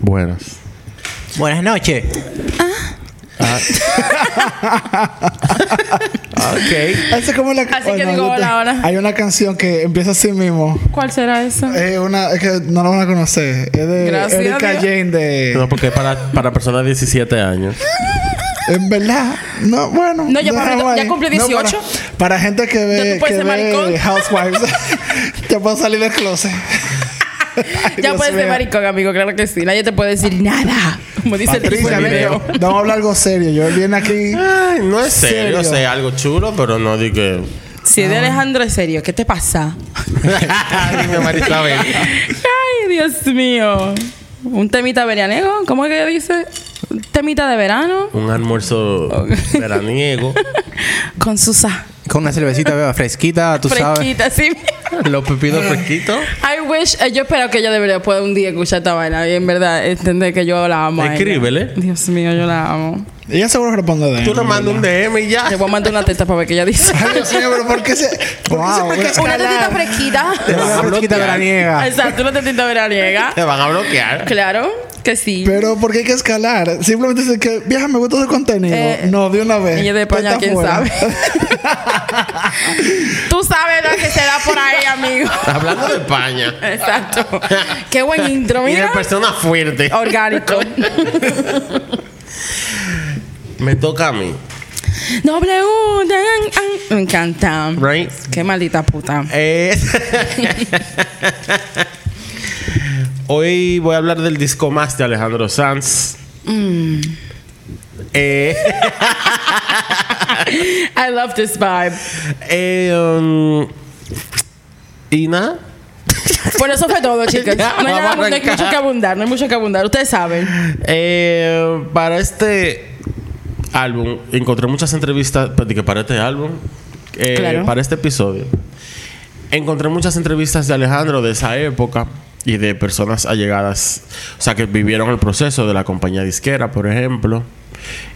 Buenas. Buenas noches. ok. Esa es como la Así que digo hola, hola. Hay una canción que empieza así mismo. ¿Cuál será esa? Es una, es que no la van a conocer. Es de Gracias, Erika Dios. Jane de. No, porque es para, para personas de 17 años. En verdad, no, bueno. No, ya cumplí- ya cumplí No, 18. para, para gente que ve, que ve Housewives, ya puedo salir del closet. Ya puedes ser maricón, amigo, claro que sí. Nadie te puede decir nada. Como dice el Patricia, ven, video. vamos a hablar algo serio. Yo vine aquí. Ay, no es serio, Serio. sé algo chulo, pero no di que. Si es de Alejandro es serio, ¿qué te pasa? Dime, Marisabel. Ay, Dios mío. Un temita veraniego, ¿cómo es que dice? Un temita de verano Un almuerzo veraniego. con Susa. Con una cervecita beba fresquita, tú sabes. Fresquita, sí. Los pepinos fresquitos. I wish, eh, yo espero que ella debería poder un día escuchar esta vaina y en verdad entender que yo la amo. a ella. Escríbele. Dios mío, yo la amo. Ella seguro que responde de Tú le mandas un DM y ya. Le voy a mandar una teta para ver qué ella dice. Ay, Dios mío, pero ¿por qué se.? ¿Por qué se Wow, una- tetita la- fresquita. Te van a Una fresquita bloquear. veraniega. Exacto, una tetita veraniega. Te van a bloquear. Claro que sí. Pero ¿por qué hay que escalar? Simplemente dice que, vieja, me gusta tu contenido. Eh, no, de una vez. Ella de España, quién fuera. sabe. Tú sabes lo que se da por ahí, amigo. Hablando de España. Exacto. Qué buen intro, Y de mira. persona fuerte. Orgánico. Me toca a mí. Dan, an. Me encanta. Right? Qué maldita puta. Eh, Hoy voy a hablar del disco más de Alejandro Sanz. Eh, I love this vibe. eh, um, y nada. Bueno, eso fue todo, chicos. No hay, nada- no mucho que abundar, no hay mucho que abundar. Ustedes saben. Eh, para este álbum encontré muchas entrevistas pues, para este álbum eh, Claro. para este episodio encontré muchas entrevistas de Alejandro de esa época y de personas allegadas o sea que vivieron el proceso de la compañía disquera por ejemplo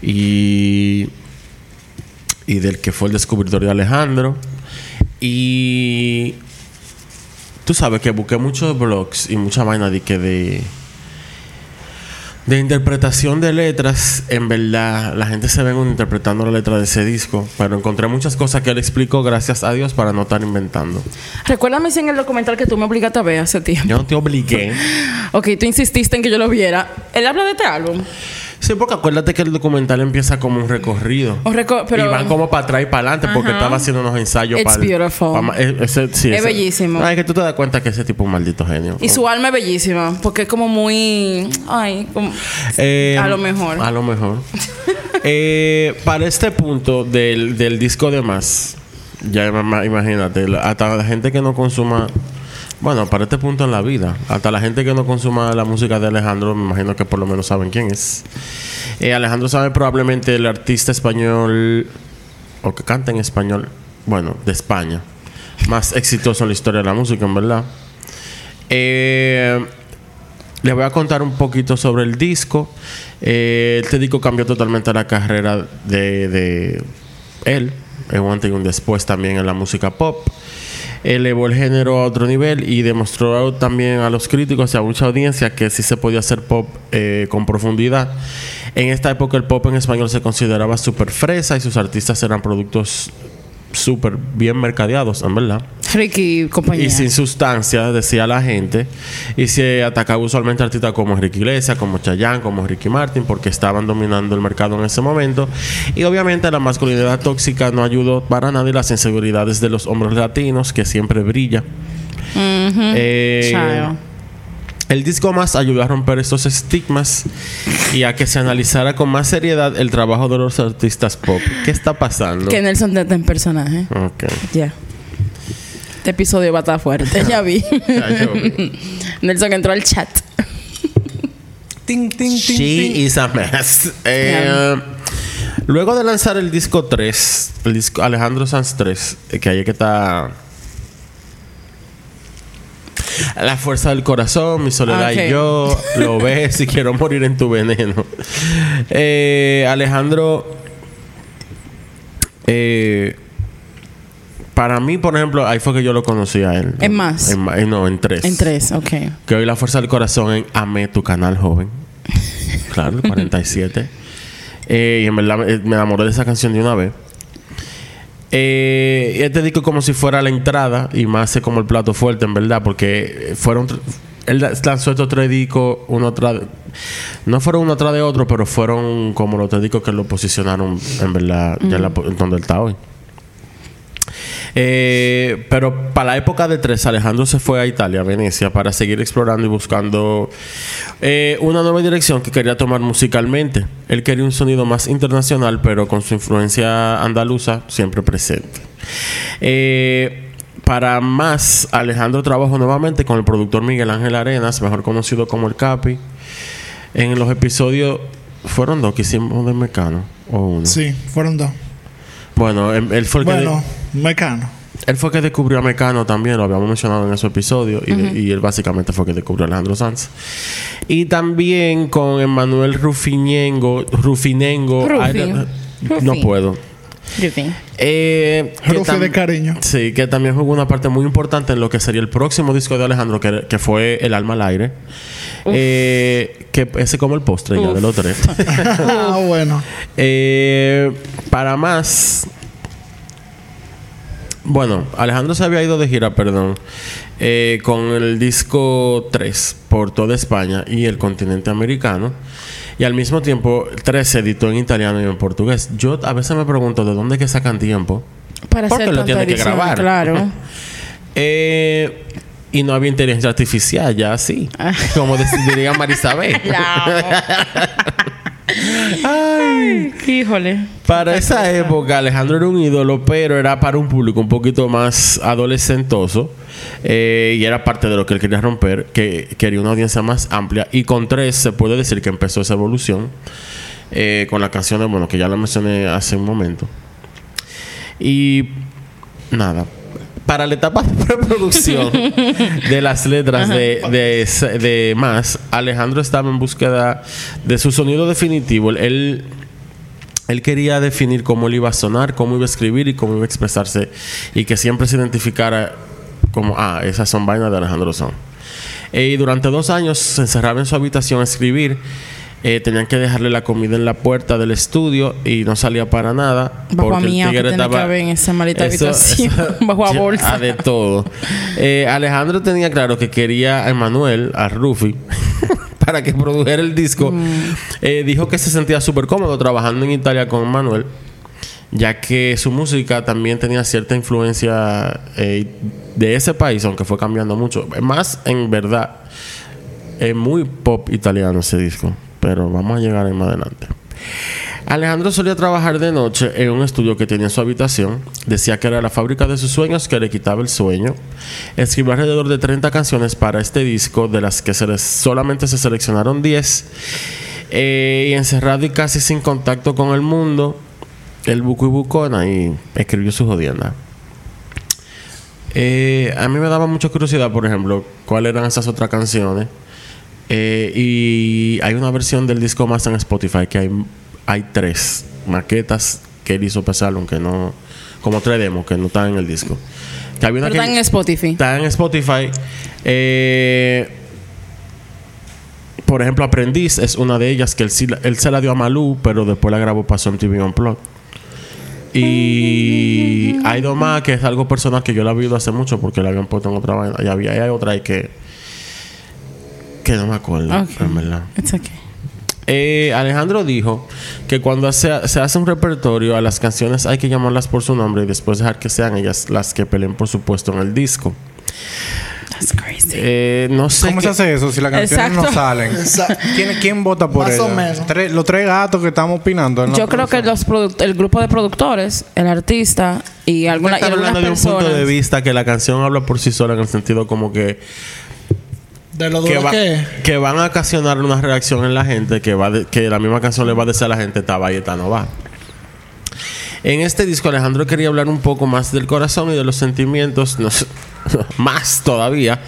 y y del que fue el descubridor de Alejandro. Y tú sabes que busqué muchos blogs y mucha vaina de que de de interpretación de letras, en verdad, la gente se ven interpretando la letra de ese disco, pero encontré muchas cosas que él explicó, gracias a Dios, para no estar inventando. Recuérdame si en el documental que tú me obligaste a ver hace tiempo. Yo no te obligué. Ok, tú insististe en que yo lo viera. Él habla de este álbum. Sí, porque acuérdate que el documental empieza como un recorrido. O reco- pero- y van como para atrás y para adelante porque estaba haciendo unos ensayos It's para. beautiful. ese- sí, Es ese- bellísimo. Ay, que tú te das cuenta que ese tipo es un maldito genio. Y su alma es bellísima, porque es como muy... Ay, como... Eh, A lo mejor. A lo mejor. Eh, para este punto del, del disco de más, ya ima- imagínate, hasta la gente que no consuma, bueno, para este punto en la vida, hasta la gente que no consuma la música de Alejandro, me imagino que por lo menos saben quién es. Eh, Alejandro sabe probablemente el artista español, o que canta en español, bueno, de España, más exitoso en la historia de la música, en verdad. Eh, les voy a contar un poquito sobre el disco. Eh, este disco cambió totalmente la carrera de, de él. En un antes y un después también en la música pop. Elevó el género a otro nivel y demostró también a los críticos y a mucha audiencia que sí se podía hacer pop eh, con profundidad. En esta época el pop en español se consideraba súper fresa y sus artistas eran productos súper bien mercadeados, en verdad. Ricky compañía. Y sin sustancia, decía la gente. Y se atacaba usualmente a artistas como Ricky Iglesias, como Chayanne, como Ricky Martin, porque estaban dominando el mercado en ese momento. Y obviamente la masculinidad tóxica no ayudó para nada y las inseguridades de los hombres latinos, que siempre brilla. Eh, Child. el disco más ayudó a romper estos estigmas y a que se analizara con más seriedad el trabajo de los artistas pop. ¿Qué está pasando? Que Nelson está en personaje. Ok. Ya. Este episodio va a estar fuerte, ya vi. Ya, yo vi. Nelson entró al chat. Ting, ting, ting, She ting. is a mess. Eh, luego de lanzar el disco 3, el disco Alejandro Sanz 3, eh, que ahí es que está La fuerza del corazón, mi soledad Ah, y yo, lo ves si quiero morir en tu veneno. Eh, Alejandro, eh, para mí, por ejemplo, ahí fue que yo lo conocí a él. ¿En más? En ma- eh, no, en tres. En tres, ok. Que hoy la fuerza del corazón en Amé tu canal joven. Claro, el 47. Eh, y en verdad me, me enamoré de esa canción de una vez. Eh, y este disco como si fuera la entrada y más como el plato fuerte, en verdad, porque fueron. Él lanzó estos tres discos, uno tras. No fueron uno tras de otro, pero fueron como los tres discos que lo posicionaron, en verdad, ya en la en donde él está hoy. Eh, pero para la época de tres, Alejandro se fue a Italia, a Venecia, para seguir explorando y buscando eh, una nueva dirección que quería tomar musicalmente. Él quería un sonido más internacional, pero con su influencia andaluza siempre presente. Eh, para más, Alejandro trabajó nuevamente con el productor Miguel Ángel Arenas, mejor conocido como el Capi. En los episodios, fueron dos que hicimos de Mecano, o uno. Sí, fueron dos. Bueno, él, él fue el que. Bueno, Mecano. Él fue que descubrió a Mecano también, lo habíamos mencionado en ese episodio, y, de- y él básicamente fue que descubrió a Alejandro Sanz. Y también con Emanuel Rufinengo, Rufinengo, no- Rufi. no puedo. Rufi. Eh, que de cariño. Sí, que también jugó una parte muy importante en lo que sería el próximo disco de Alejandro, que, que fue El Alma al Aire. Eh, que ese como el postre ya de los tres. ah, bueno. Eh, para más. Bueno, Alejandro se había ido de gira, perdón, eh, con el disco 3 por toda España y el continente americano. Y al mismo tiempo, 3 se editó en italiano y en portugués. Yo a veces me pregunto de dónde que sacan tiempo. Para Porque hacer lo tanta tiene que grabar. Claro. Eh, y no había inteligencia artificial, ya así. Como dec- diría Marisabel. Ay, híjole. Para esa época, Alejandro era un ídolo, pero era para un público un poquito más adolescentoso. eh, y era parte de lo que él quería romper, que quería una audiencia más amplia. Y con tres se puede decir que empezó esa evolución. eh, con la canción de, bueno, que ya la mencioné hace un momento. Y nada. Para la etapa de preproducción de las letras de, de, de Más, Alejandro estaba en búsqueda de su sonido definitivo. Él, él quería definir cómo él iba a sonar, cómo iba a escribir y cómo iba a expresarse. Y que siempre se identificara como, ah, esas son vainas de Alejandro Son. Eh, y durante dos años se encerraba en su habitación a escribir. Eh, tenían que dejarle la comida en la puerta del estudio y no salía para nada. Bajo porque el que tigre tiene que estaba- haber en esa maldita Eso- habitación. eso- Bajo a bolsa. ah, de todo. Eh, Alejandro tenía claro que quería a Emanuel, a Rufi, para que produjera el disco. Mm. Eh, dijo que se sentía súper cómodo trabajando en Italia con Emanuel, ya que su música también tenía cierta influencia eh, de ese país, aunque fue cambiando mucho. Más en verdad, es muy pop italiano ese disco, pero vamos a llegar ahí más adelante. Alejandro solía trabajar de noche en un estudio que tenía en su habitación. Decía que era la fábrica de sus sueños que le quitaba el sueño. Escribió alrededor de 30 canciones para este disco, de las que solamente se seleccionaron 10. Eh, y encerrado y casi sin contacto con el mundo, el buco y bucona y escribió su jodienda. Eh, a mí me daba mucha curiosidad, por ejemplo, cuáles eran esas otras canciones. Eh, y hay una versión del disco más en Spotify que hay, hay tres maquetas que él hizo especial, aunque no. Como tres demos que no están en el disco. Que había una Pero que- están en Spotify. Está en Spotify. Eh, por ejemplo, Aprendiz es una de ellas que él, él se la dio a Malú, pero después la grabó para en TV Unplugged. Y hay dos más que es algo personal que yo la he visto hace mucho porque la habían puesto en otra vaina. Y había, hay otra ahí que. que no me acuerdo, Ok. en verdad. It's okay. Eh, Alejandro dijo que cuando se, se hace un repertorio a las canciones hay que llamarlas por su nombre y después dejar que sean ellas las que peleen por supuesto en el disco. That's crazy. Eh, no sé. ¿Cómo se hace eso si las canciones Exacto. no salen? ¿Quién, quién vota por Más eso? o menos. Tres- los tres gatos que estamos opinando. Yo creo que los el grupo de productores, el artista y, alguna, y hablando de un punto de vista que la canción habla por sí sola en el sentido como que De lo que, duro va- que es. que van a ocasionar una reacción en la gente que va de- que la misma canción le va a decir a la gente esta va y esta no va. En este disco Alejandro quería hablar un poco más del corazón y de los sentimientos. No sé, más todavía,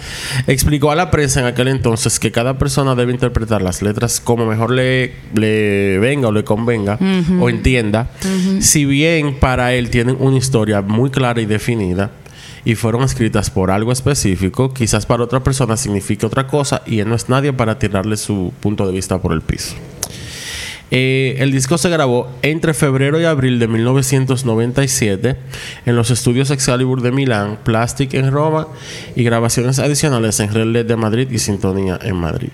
explicó a la prensa en aquel entonces que cada persona debe interpretar las letras como mejor le, le venga o le convenga o entienda, si bien para él tienen una historia muy clara y definida y fueron escritas por algo específico, quizás para otra persona signifique otra cosa y él no es nadie para tirarle su punto de vista por el piso. Eh, el disco se grabó entre febrero y abril de 1997 en los estudios Excalibur de Milán, Plastic en Roma y grabaciones adicionales en LED de Madrid y Sintonía en Madrid.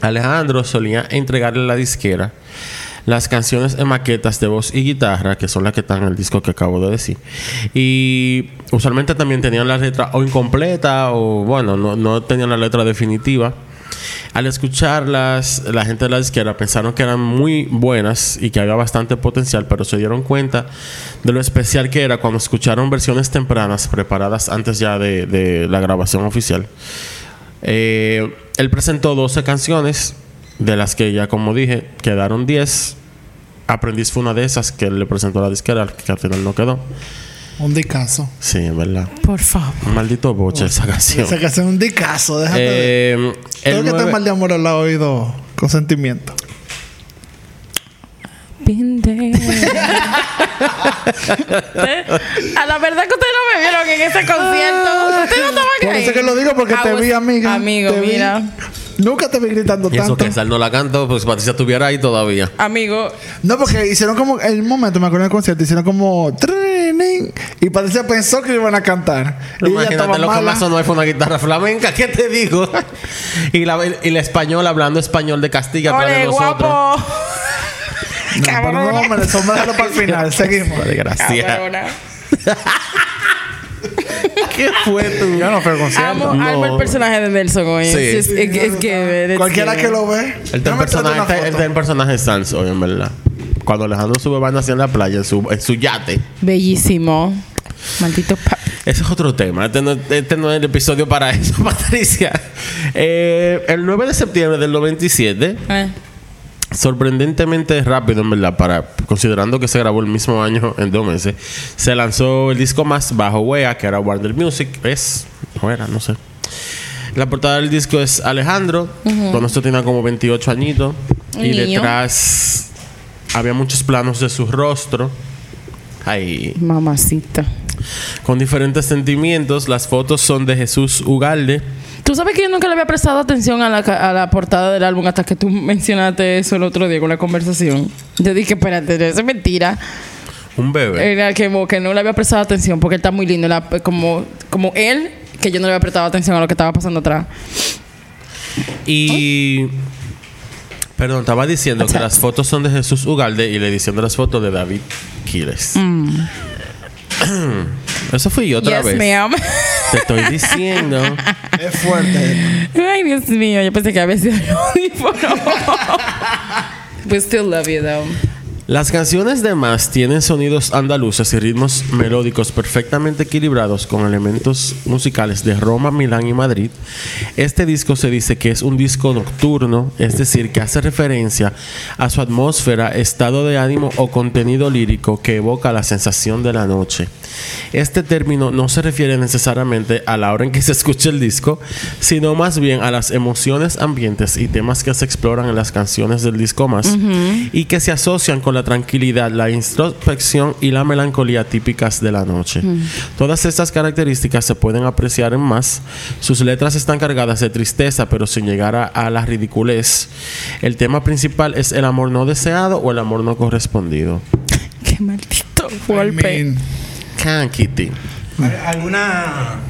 Alejandro solía entregarle la disquera las canciones en maquetas de voz y guitarra, que son las que están en el disco que acabo de decir. Y usualmente también tenían la letra o incompleta o, bueno, no, no tenían la letra definitiva. Al escucharlas, la gente de la izquierda pensaron que eran muy buenas y que había bastante potencial, pero se dieron cuenta de lo especial que era cuando escucharon versiones tempranas preparadas antes ya de, de la grabación oficial. Eh, él presentó 12 canciones, de las que ya como dije, quedaron 10. Aprendiz fue una de esas que le presentó a la disquera, que al final no quedó. Un dicazo. Sí, en verdad. Por favor. Un maldito boche esa canción. Esa canción es un dicazo, déjate. Eh, Todo el que está nueve- mal de amor ha oído con sentimiento. A la verdad que ustedes no me vieron en ese concierto. Ustedes no estaban Por ahí. eso que lo digo, porque I te was- vi, amiga. Amigo, Te vi. Nunca te vi gritando Y eso tanto. que Sal no la canto, pues Patricia estuviera ahí todavía. Amigo. No, porque hicieron como... En un momento, me acuerdo del concierto, hicieron como... "Trining", Y Patricia pensó que iban a cantar. Pero y imagínate lo que más sonó fue una guitarra flamenca, ¿qué te digo? y la, y la española hablando español de Castilla atrás de nosotros. guapo. No, pero no, hombre, eso para el final. Seguimos. Madre gracia. ¿Qué fue tú? Yo no fui al concierto. Amo, No. amo el personaje de Nelson hoy. Sí. Es, es, es que... it's Cualquiera given. que lo ve. El déjame traerte personaje, foto. el personaje hoy, en verdad. Cuando Alejandro sube van hacia la playa en su, en su yate. Bellísimo. Maldito pa- Ese es otro tema. Este no, este no es el episodio para eso, Patricia. Eh, el 9 de septiembre del 97, Eh. Sorprendentemente rápido, en verdad, para, considerando que se grabó el mismo año en dos meses, se lanzó el disco más bajo Wea, que era Warner Music. Es, o era, no sé. La portada del disco es Alejandro, cuando esto tenía como 28 añitos. Y niño. detrás había muchos planos de su rostro. Ahí, Mamacita. con diferentes sentimientos. Las fotos son de Jesús Ugalde. Tú sabes que yo nunca le había prestado atención a la, a la portada del álbum hasta que tú mencionaste eso el otro día con la conversación. Yo dije, espérate, eso es mentira. Un bebé. Era que, no le había prestado atención porque él está muy lindo. Como, como él, que yo no le había prestado atención a lo que estaba pasando atrás. Y. Perdón, estaba diciendo que las fotos son de Jesús Ugalde y la edición de las fotos de David Quiles. Eso fui yo otra yes, vez. ma'am. Te estoy diciendo. Es fuerte. Ay, Dios mío. Yo pensé que había sido el audífono. We still love you, though. Las canciones de Más tienen sonidos andaluces y ritmos melódicos perfectamente equilibrados con elementos musicales de Roma, Milán y Madrid. Este disco se dice que es un disco nocturno, es decir, que hace referencia a su atmósfera, estado de ánimo o contenido lírico que evoca la sensación de la noche. Este término no se refiere necesariamente a la hora en que se escucha el disco, sino más bien a las emociones, ambientes y temas que se exploran en las canciones del disco más y que se asocian con la tranquilidad, la introspección y la melancolía típicas de la noche. Todas estas características se pueden apreciar en más. Sus letras están cargadas de tristeza, pero sin llegar a, a la ridiculez. El tema principal es el amor no deseado o el amor no correspondido. Qué maldito I golpe. mean, Can Kitty. ¿Hay ¿Alguna.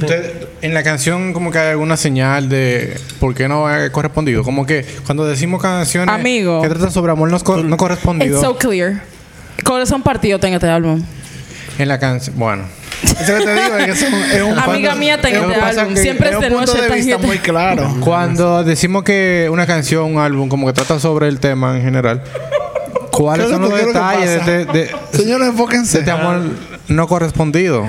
Usted- en la canción, como que hay alguna señal de por qué no ha correspondido? Como que cuando decimos canciones Amigo. que tratan sobre amor no, co- no It's correspondido, so clear. Corazón partido tengo este álbum. en la canción. Bueno, eso que te digo es que es un, es un Amiga mía, tengo este álbum. Siempre es de punto noche. de vista muy claro. cuando decimos que una canción, un álbum, como que trata sobre el tema en general, ¿cuáles ¿Qué es son lo los detalles de, de- de Señores, enfóquense. este amor no correspondido?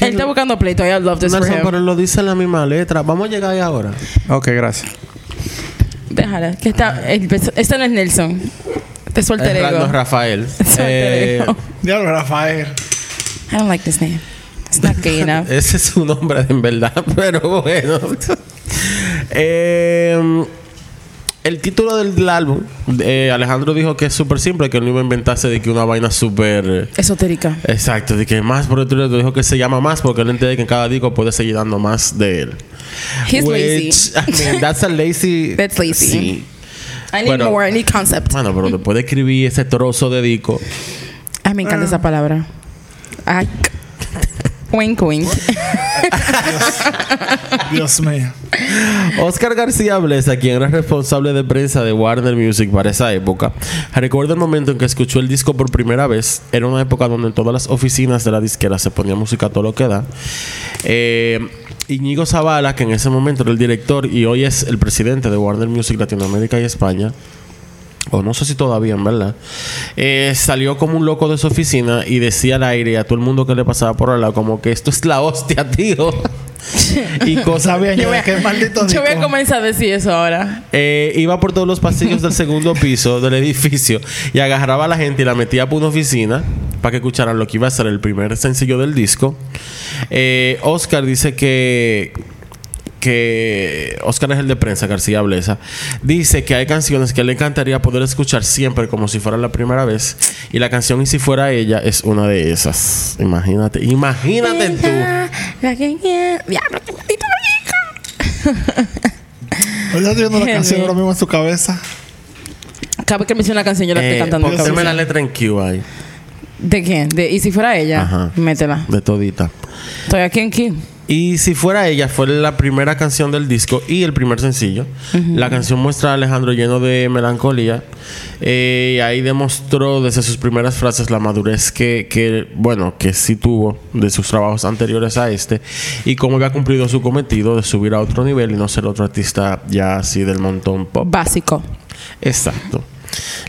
Él está buscando pleito. I love this for Nelson, him. pero lo dice en la misma letra. Vamos a llegar ahí ahora. Ok, gracias. Déjala. Que está, el- este no es Nelson. Es su alter Es Ra- ego. no, Rafael. Alter Eh, ego. Ya lo, Rafael. I don't like this name. It's not gay enough. Ese es su nombre en verdad, pero bueno. Eh, el título del álbum, eh, Alejandro dijo que es súper simple, que él no iba a inventarse de que una vaina súper... eh, Esotérica. Exacto, de que más por el título dijo que se llama más porque él entiende que en cada disco puede seguir dando más de él. He's Which, lazy. I mean, that's a lazy. That's lazy. Sí. I need Bueno. more. I need concept. Bueno, pero después de escribir ese trozo de disco, Ay, me encanta esa palabra. Ay, wink, wink. Dios mío. Oscar García Blesa, quien era responsable de prensa de Warner Music para esa época, recuerda el momento en que escuchó el disco por primera vez. Era una época donde en todas las oficinas de la disquera se ponía música todo lo que da. Eh, Íñigo Zavala, que en ese momento era el director y hoy es el presidente de Warner Music Latinoamérica y España, o no sé si todavía, en verdad, eh, salió como un loco de su oficina y decía al aire a todo el mundo que le pasaba por al lado, como que esto es la hostia, tío. y cosas. Sabía yo Yo voy a- que maldito Yo voy a comenzar a decir eso ahora. Eh, iba por todos los pasillos del segundo piso del edificio y agarraba a la gente y la metía por una oficina para que escucharan lo que iba a ser el primer sencillo del disco. Eh, Oscar dice que que Oscar es el de prensa, García Blesa, dice que hay canciones que le encantaría poder escuchar siempre como si fuera la primera vez. Y la canción Y si fuera ella es una de esas. Imagínate, imagínate tú. La que quiera- Diablo, qué maldito rico. Ahorita estoy viendo la canción ahora mismo en su cabeza. Cada vez que menciona una canción, yo la estoy Eh, cantando. póngame la letra en Q ahí, ¿De quién? De, ¿Y si fuera ella? Ajá. Métela. de todita. Estoy aquí en Q. Y si fuera ella, fue la primera canción del disco y el primer sencillo. La canción muestra a Alejandro lleno de melancolía. Eh, y ahí demostró desde sus primeras frases la madurez que, que, bueno, que sí tuvo de sus trabajos anteriores a este. Y cómo había cumplido su cometido de subir a otro nivel y no ser otro artista ya así del montón pop. Básico. Exacto.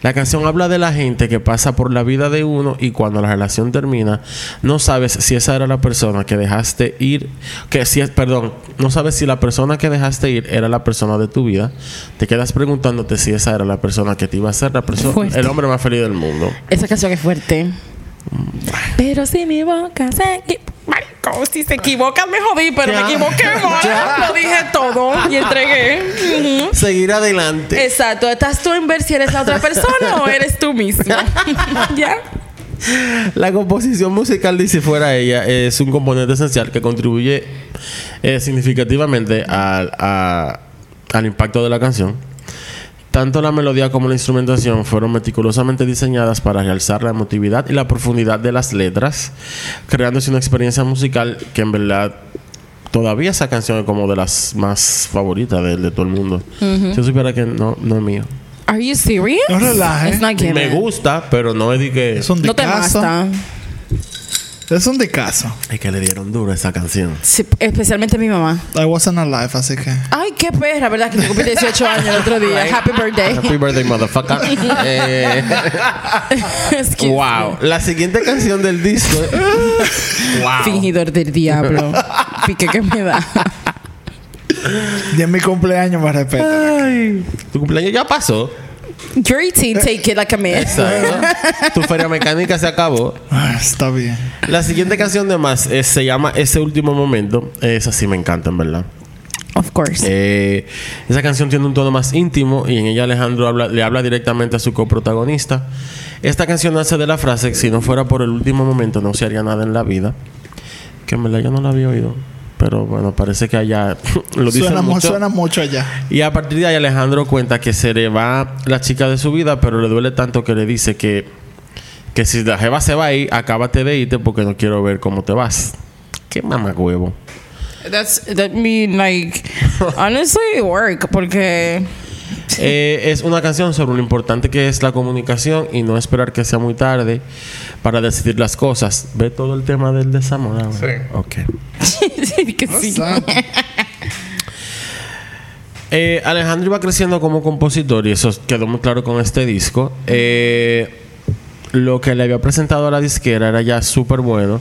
La canción habla de la gente que pasa por la vida de uno y cuando la relación termina, no sabes si esa era la persona que dejaste ir, que si es, perdón, no sabes si la persona que dejaste ir era la persona de tu vida. Te quedas preguntándote si esa era la persona que te iba a ser la persona, el hombre más feliz del mundo. Esa canción es fuerte. Pero si mi boca se equivoca. Marico, si se equivoca me jodí, pero me equivoqué mal. Lo dije todo y entregué. Seguir adelante. Exacto. ¿Estás tú en ver si eres la otra persona o eres tú mismo? ¿Ya? La composición musical de Si fuera ella es un componente esencial que contribuye eh, significativamente al, a- al impacto de la canción. Tanto la melodía como la instrumentación fueron meticulosamente diseñadas para realzar la emotividad y la profundidad de las letras, creándose una experiencia musical que en verdad todavía esa canción es como de las más favoritas de, de todo el mundo. Si yo supiera que no, no es mío. Are you serious? No relajes. Me gusta, pero no es de que... Es un No te basta. Es un dicazo. Es que le dieron duro a esa canción. Sí, especialmente mi mamá. I wasn't alive, así que. Ay, qué perra, ¿verdad? Que te cumplí 18 años el otro día. Happy birthday. Happy birthday, motherfucker. Eh, wow. La siguiente canción del disco. wow. Fingidor del diablo. Pique que me da. Y en mi cumpleaños me respeta. Ay, tu cumpleaños ya pasó. You're 18, take it like a man. Exacto. tu feria mecánica se acabó. Ah, está bien. La siguiente canción de más eh, se llama Ese último momento. Esa sí me encanta, en verdad. Of course. Eh, esa canción tiene un tono más íntimo y en ella Alejandro habla- le habla directamente a su coprotagonista. Esta canción nace de la frase: Si no fuera por el último momento, no se haría nada en la vida. Que en verdad yo no la había oído. Pero bueno, parece que allá lo dicen Suena, mu- mucho. suena mucho allá. Y a partir de ahí Alejandro cuenta que se le va la chica de su vida, pero le duele tanto que le dice que, que si la jeva se va ahí, acábate de irte porque no quiero ver cómo te vas. Qué mamacuevo. That's that mean like honestly work porque Eh, es una canción sobre lo importante que es la comunicación y no esperar que sea muy tarde para decidir las cosas. ¿Ve todo el tema del desamor? Sí. Ok. Eh, Alejandro iba creciendo como compositor y eso quedó muy claro con este disco. Eh, lo que le había presentado a la disquera era ya súper bueno.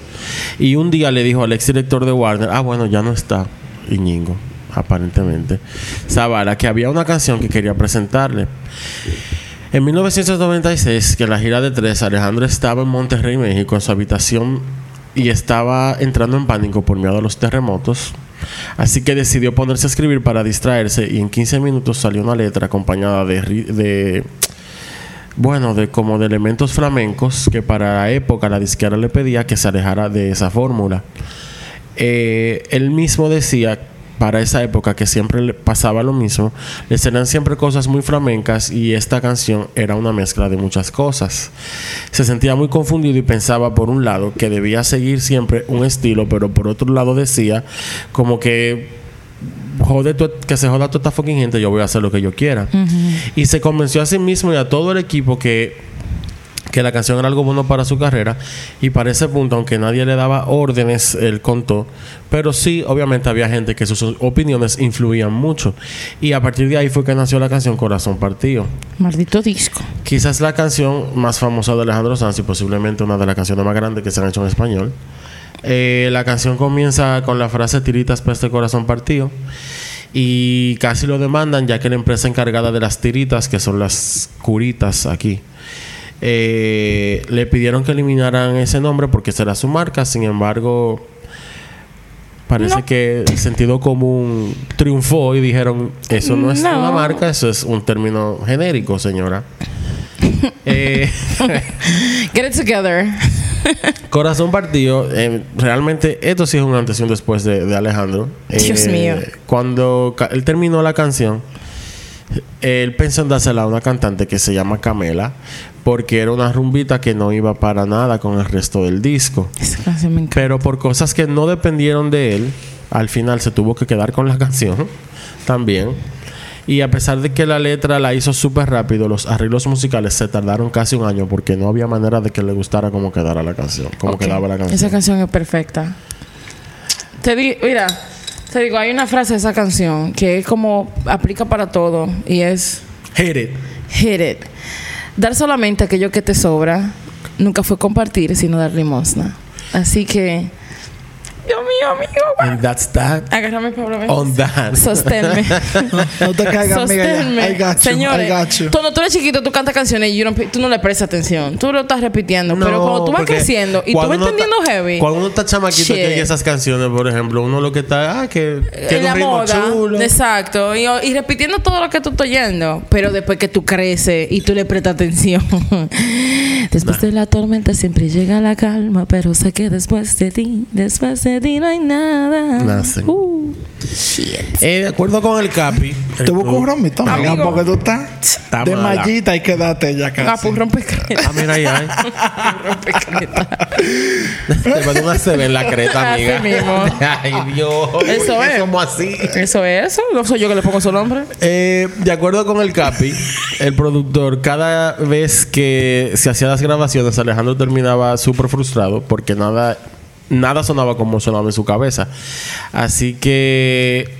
Y un día le dijo al ex director de Warner, ah, bueno, ya no está Iñigo, aparentemente. Zavala, que había una canción que quería presentarle. En 1996, que la gira de tres, Alejandro estaba en Monterrey, México, en su habitación y estaba entrando en pánico por miedo a los terremotos. Así que decidió ponerse a escribir para distraerse y en 15 minutos salió una letra acompañada de, bueno, de como de elementos flamencos que para la época la disquera le pedía que se alejara de esa fórmula. Eh, él mismo decía para esa época que siempre le pasaba lo mismo, le serán siempre cosas muy flamencas y esta canción era una mezcla de muchas cosas. Se sentía muy confundido y pensaba por un lado que debía seguir siempre un estilo, pero por otro lado decía como que jode tu- que se joda toda esta fucking gente, yo voy a hacer lo que yo quiera. Y se convenció a sí mismo y a todo el equipo que que la canción era algo bueno para su carrera y para ese punto, aunque nadie le daba órdenes, él contó, pero sí, obviamente había gente que sus opiniones influían mucho y a partir de ahí fue que nació la canción Corazón Partido. Maldito disco. Quizás la canción más famosa de Alejandro Sanz y posiblemente una de las canciones más grandes que se han hecho en español. Eh, la canción comienza con la frase tiritas para este corazón partido y casi lo demandan ya que la empresa encargada de las tiritas, que son las curitas aquí, eh, le pidieron que eliminaran ese nombre porque será su marca. Sin embargo, parece que el sentido común triunfó y dijeron, eso no es No. una marca, eso es un término genérico, señora. Eh, Get it together. Corazón partido, eh, realmente esto sí es un antes y un después de, de Alejandro. Dios mío. Cuando él terminó la canción, él pensó en dársela a una cantante que se llama Camela, porque era una rumbita que no iba para nada con el resto del disco. Esa canción me encanta. Pero por cosas que no dependieron de él, al final se tuvo que quedar con la canción también. Y a pesar de que la letra la hizo súper rápido, los arreglos musicales se tardaron casi un año porque no había manera de que le gustara cómo quedara la canción, cómo quedaba la canción. Esa canción es perfecta. Te digo, mira, te digo, hay una frase de esa canción que es como aplica para todo y es Hit it. hit it. Dar solamente aquello que te sobra nunca fue compartir, sino dar limosna. Así que, Dios mío, amigo, And that's that. agárrame Pablo. ven. On that. Sosténme. No te caigas, amiga. I got you. Señores, I got you. cuando tú eres chiquito, tú cantas canciones y you don't pay- tú no le prestas atención. Tú lo estás repitiendo. pero cuando tú vas creciendo y tú vas entendiendo está- heavy. Cuando uno está chamaquito Shit. que oye esas canciones, por ejemplo, uno lo que está, ah, que en tiene la un ritmo moda, chulo. exacto, y, y repitiendo todo lo que tú estás oyendo, pero después que tú creces y tú le prestas atención. después de la tormenta siempre llega la calma, pero sé que después de ti, después de ti no hay nada. Nacen. Uh, Eh, de acuerdo con el Capi. el Te busco un romito, porque tú estás Está de mala. mallita y quédate ya ah, casi. pues rompe creta. Ah, mira ahí, ahí. rompe creta. Te mando una CB en la creta, Así amiga. mismo. Ay, Dios. Eso ¿por qué es. Somos así. Eso es eso, no soy yo que le pongo su nombre. Eh, de acuerdo con el Capi, el productor, cada vez que se hacía las grabaciones, Alejandro terminaba súper frustrado porque nada, nada sonaba como sonaba en su cabeza. Así que,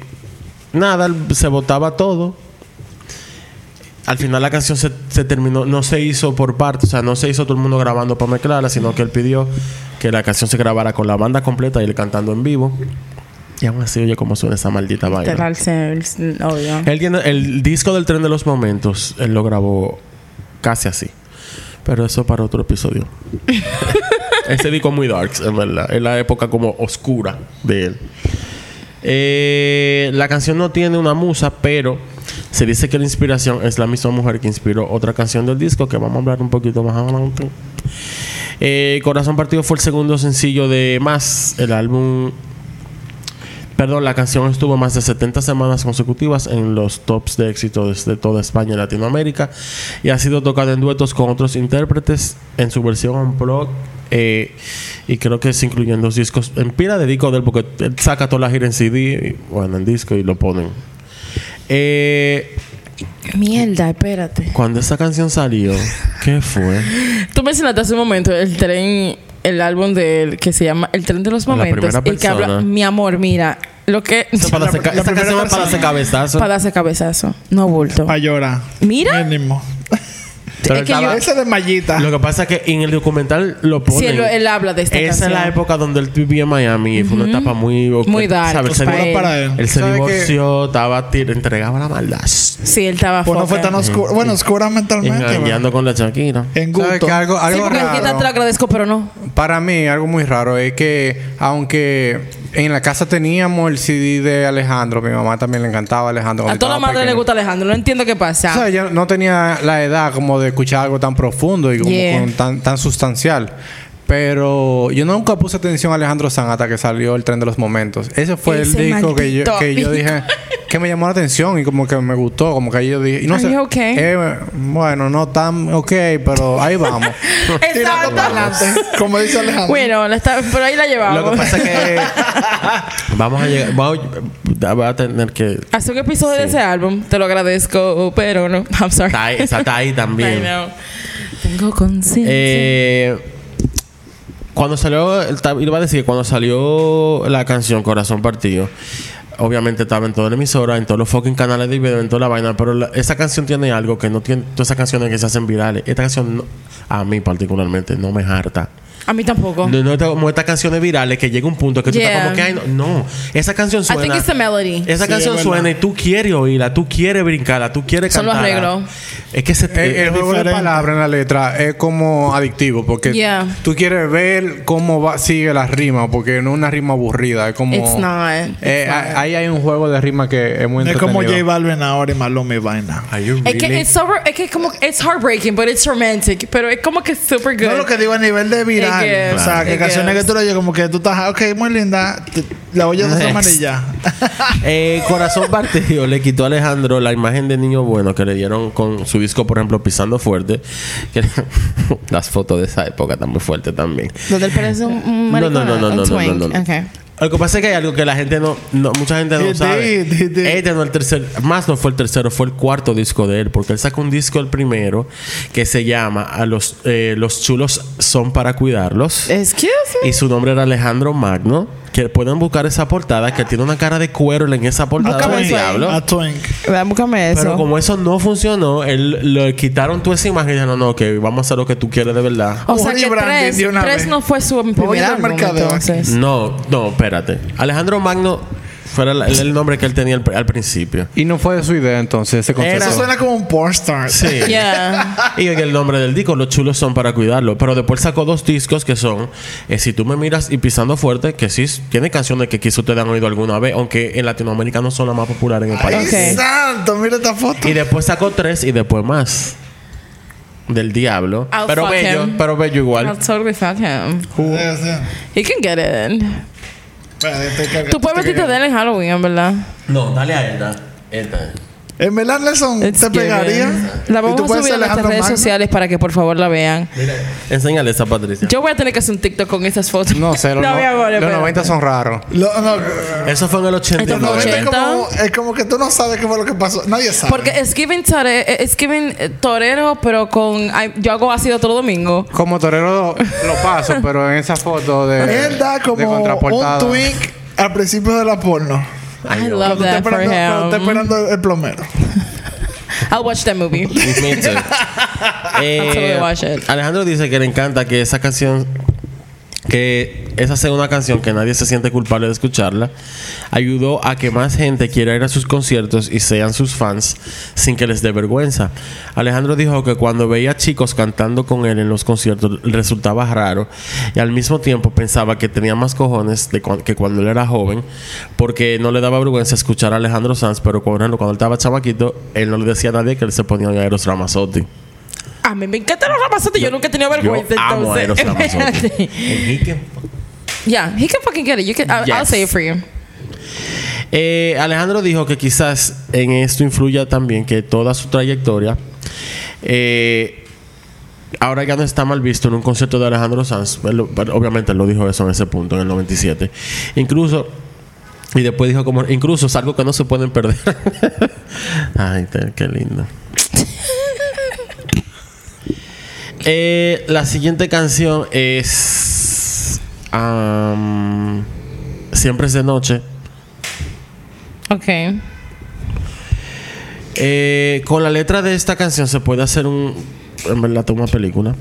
nada, se botaba todo. Al final la canción se, se terminó, no se hizo por partes, o sea, no se hizo todo el mundo grabando para mezclarla, sino que él pidió que la canción se grabara con la banda completa y él cantando en vivo. Y aún así, oye, cómo suena esa maldita vaina. Obvio. Él tiene el disco del tren de los momentos, él lo grabó casi así. Pero eso para otro episodio. Ese disco es muy darks, en verdad. Es la época como oscura de él. Eh, la canción no tiene una musa, pero se dice que la inspiración es la misma mujer que inspiró otra canción del disco, que vamos a hablar un poquito más adelante. Eh, Corazón Partido fue el segundo sencillo de Más, el álbum Perdón, la canción estuvo más de 70 semanas consecutivas en los tops de éxito desde toda España y Latinoamérica y ha sido tocada en duetos con otros intérpretes en su versión unplugged eh, y creo que se incluyen dos discos. En pila de discos de él porque él saca toda la gira en CD y, bueno en disco y lo ponen. Eh, Mierda, espérate. cuando esa canción salió ¿qué fue? Tú mencionaste hace un momento el tren, el álbum de él que se llama El tren de los la momentos. El que habla, mi amor, mira, lo que. Esa para ca- la esa canción es para darse cabezazo Para darse cabezazo, no bulto. Para llorar. Mira. Mínimo. Pero Es que yo- estaba- Ese de mallita. Lo que pasa es que en el documental lo pone. Sí, él, él habla de esta Esa canción. es la época donde él vivía en Miami y fue una etapa muy... Muy dark. Él se, para divorció- él. para él. él se ¿Sabe divorció, estaba tir- entregaba la maldad. Sí, él estaba Pues no fue fuerte. tan oscuro. Bueno, oscura mentalmente. Engañando con la Shakira. En ¿Sabes gusto. que algo, Sí, algo porque aquí te lo raro? agradezco, pero no. Para mí, algo muy raro es que, aunque en la casa teníamos el CD de Alejandro, mi mamá también le encantaba Alejandro. A toda la madre le gusta Alejandro. No entiendo qué pasa. O sea, yo no tenía la edad como de escuchar algo tan profundo y como Yeah. con tan, tan sustancial. Pero yo nunca puse atención a Alejandro Sanz hasta que salió el tren de los momentos. Ese fue Ese el disco que yo, que yo dije que me llamó la atención y como que me gustó, como que yo dije, y no Are sé, okay? eh, bueno, no tan ok, pero ahí vamos. Exacto. adelante. Como dice Alejandro. Bueno, la está, pero ahí la llevamos. Lo que pasa es que... vamos a llegar... Vamos a, voy a tener que... Hace un episodio de ese álbum. Te lo agradezco, pero no. I'm sorry. Está ahí, esa está ahí I también. know. Tengo conciencia. Eh, cuando salió, iba a decir que cuando salió la canción Corazón Partido, obviamente estaba en toda la emisora, en todos los fucking canales de video, en toda la vaina, pero la- esa canción tiene algo que no tiene, todas esas canciones que se hacen virales. Esta canción, a mí particularmente, no me harta. A mí tampoco. No, no es como estas canciones virales que llega un punto que tú Yeah. estás como que, ay, no, no. esa canción I suena. think it's the melody. Esa Sí, canción es suena y tú quieres oírla, tú quieres brincarla, tú quieres Son los cantarla. arreglos. Es que se El, el es juego de palabras en la letra es como adictivo porque Yeah. tú quieres ver cómo va, sigue la rima porque no es una rima aburrida es como It's not. It's Eh, not. ahí hay un juego de rima que es muy Es como J entretenido. Balvin ahora y Maluma y vaina. You Es que really- it's so, es que como it's heartbreaking, but it's romantic, pero es como que super good. No lo que digo a nivel de viral. It o sea, que canciones que tú le oyes como que tú estás, ok, muy linda, te- la oyes de otra manilla. Eh, Corazón Partido le quitó a Alejandro la imagen de niño bueno que le dieron con su disco, por ejemplo, Pisando Fuerte. Que las fotos de esa época están muy fuertes también. Donde él parece un, un No, no, no, no, no, no, no, no. Okay. Lo que pasa es que hay algo que la gente no, no mucha gente no sabe. Este no el tercer, más no fue el tercero, fue el cuarto disco de él, porque él sacó un disco el primero que se llama a los eh, los chulos son para cuidarlos. Excuse me. Y su nombre era Alejandro Magno. Que pueden buscar esa portada, que tiene una cara de cuero en esa portada Búscame del diablo. A Twink. Búscame eso. Pero como eso no funcionó, él le quitaron toda esa imagen y dijeron, no, que vamos a hacer lo que tú quieres de verdad. o sea Oye, que tres, tres no fue su primer álbum, entonces. No, no, espérate. Alejandro Magno fuera el, el nombre que él tenía al, al principio. y no fue de su idea entonces ese concepto Era- Eso suena como un porn star. Sí. Yeah. Y el nombre del disco, Los chulos son para cuidarlo. Pero después sacó dos discos que son eh, Si tú me miras y Pisando Fuerte, que sí tiene canciones que quizás ustedes han oído alguna vez, aunque en Latinoamérica no son las más populares en el país. Ok. santo, mira esta foto. Y después sacó tres y después más. Del diablo. I'll pero bello, him. pero bello igual. I'll totally fuck him. He can get it. Tú puedes vestirte de él en Halloween, en verdad. No, dale a esta. Esta. En verdad, Nelson, It's te given. pegaría. La vamos a subir a nuestras redes Magno. sociales para que por favor la vean. Enséñale esa Patricia. Yo voy a tener que hacer un TikTok con esas fotos. no sé los, no, no- mi amor, los espera. 90 son raros Lo- no, Eso fue en el 89. los 90 es 80. como, es como que tú no sabes qué fue lo que pasó. Nadie sabe. Porque es Giving, tore, es giving eh, torero, pero con. ay, yo hago ácido todo domingo. como torero lo paso pero en esa foto de Él da como un twink al principio de la porno. I love that for him. esperando el plomero. I'll watch that movie. Me too. Eh, totally watch it. Alejandro dice que le encanta que esa canción, que esa segunda canción que nadie se siente culpable de escucharla, ayudó a que más gente quiera ir a sus conciertos y sean sus fans sin que les dé vergüenza. Alejandro dijo que cuando veía chicos cantando con él en los conciertos resultaba raro y al mismo tiempo pensaba que tenía más cojones de que cuando él era joven porque no le daba vergüenza escuchar a Alejandro Sanz, pero ejemplo, cuando él estaba chamaquito, él no le decía a nadie que él se ponía a Eros Ramazzotti. A mí me encantan los ramazotes. Yo, nunca he tenido Yo vergüenza. amo a Eros entonces. And he can- yeah, he can fucking get it. You can, I'll, say it for you. Eh, Alejandro dijo que quizás en esto influya también que toda su trayectoria eh, ahora ya no está mal visto en un concierto de Alejandro Sanz. Él obviamente él lo dijo eso en ese punto, en el 97. Incluso, y después dijo como, incluso es algo que no se pueden perder. Ay, qué lindo. Eh, la siguiente canción es Siempre es de noche. Ok. Eh, con la letra de esta canción se puede hacer un en verdad una película.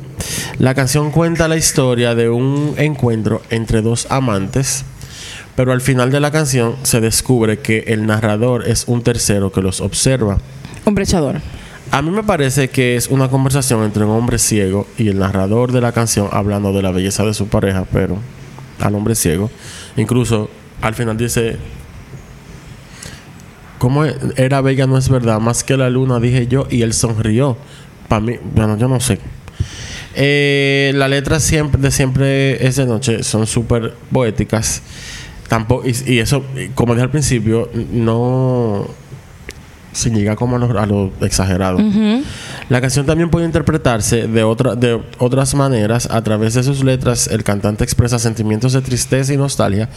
La canción cuenta la historia de un encuentro entre dos amantes, pero al final de la canción se descubre que el narrador es un tercero que los observa. Un brechador. A mí me parece que es una conversación entre un hombre ciego y el narrador de la canción hablando de la belleza de su pareja, pero al hombre ciego. Incluso al final dice, ¿cómo e- era bella no es verdad? Más que la luna, dije yo, y él sonrió. Para mí, bueno, yo no sé. Eh, letras siempre, de siempre es de noche son súper poéticas. Tampoco, y, y eso, como dije al principio, no se llega como a lo, a lo exagerado. La canción también puede interpretarse de, otra, de otras maneras. A través de sus letras, el cantante expresa sentimientos de tristeza y nostalgia,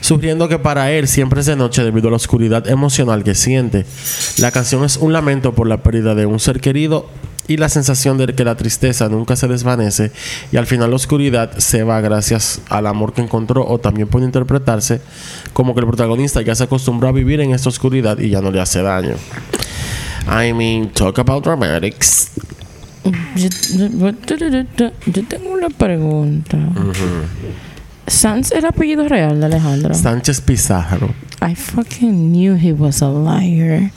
sugiriendo que para él siempre es de noche debido a la oscuridad emocional que siente. La canción es un lamento por la pérdida de un ser querido y la sensación de que la tristeza nunca se desvanece y al final la oscuridad se va gracias al amor que encontró o también puede interpretarse como que el protagonista ya se acostumbró a vivir en esta oscuridad y ya no le hace daño. I mean, talk about dramatics. Yo, tengo una pregunta. ¿Sanz el apellido real de Alejandro? Sánchez Pizarro. I fucking knew he was a liar.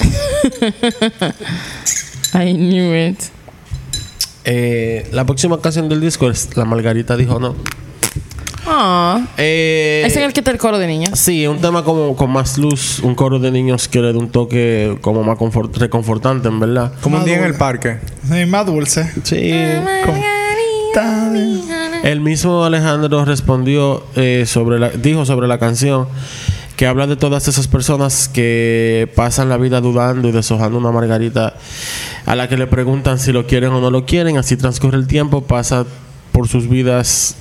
I knew it. Eh, la próxima canción del disco es La Margarita dijo no. Ah. Eh, ¿Es en el que está el coro de niños? Sí, un tema como con más luz, un coro de niños que le da un toque como más confort- reconfortante, en verdad. Como un día en el parque. Sí, más dulce. Sí. El mismo Alejandro respondió eh, sobre la, dijo sobre la canción que habla de todas esas personas que pasan la vida dudando y deshojando una margarita a la que le preguntan si lo quieren o no lo quieren. Así transcurre el tiempo, pasa por sus vidas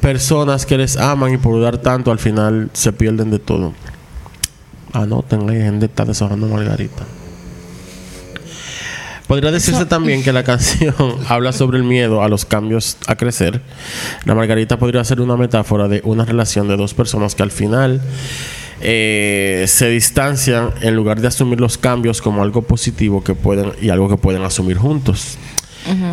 personas que les aman y por dudar tanto al final se pierden de todo. Anoten, hay gente que está deshojando margarita. Podría decirse también que la canción habla sobre el miedo a los cambios a crecer. La margarita podría ser una metáfora de una relación de dos personas que al final eh, se distancian en lugar de asumir los cambios como algo positivo que pueden y algo que pueden asumir juntos.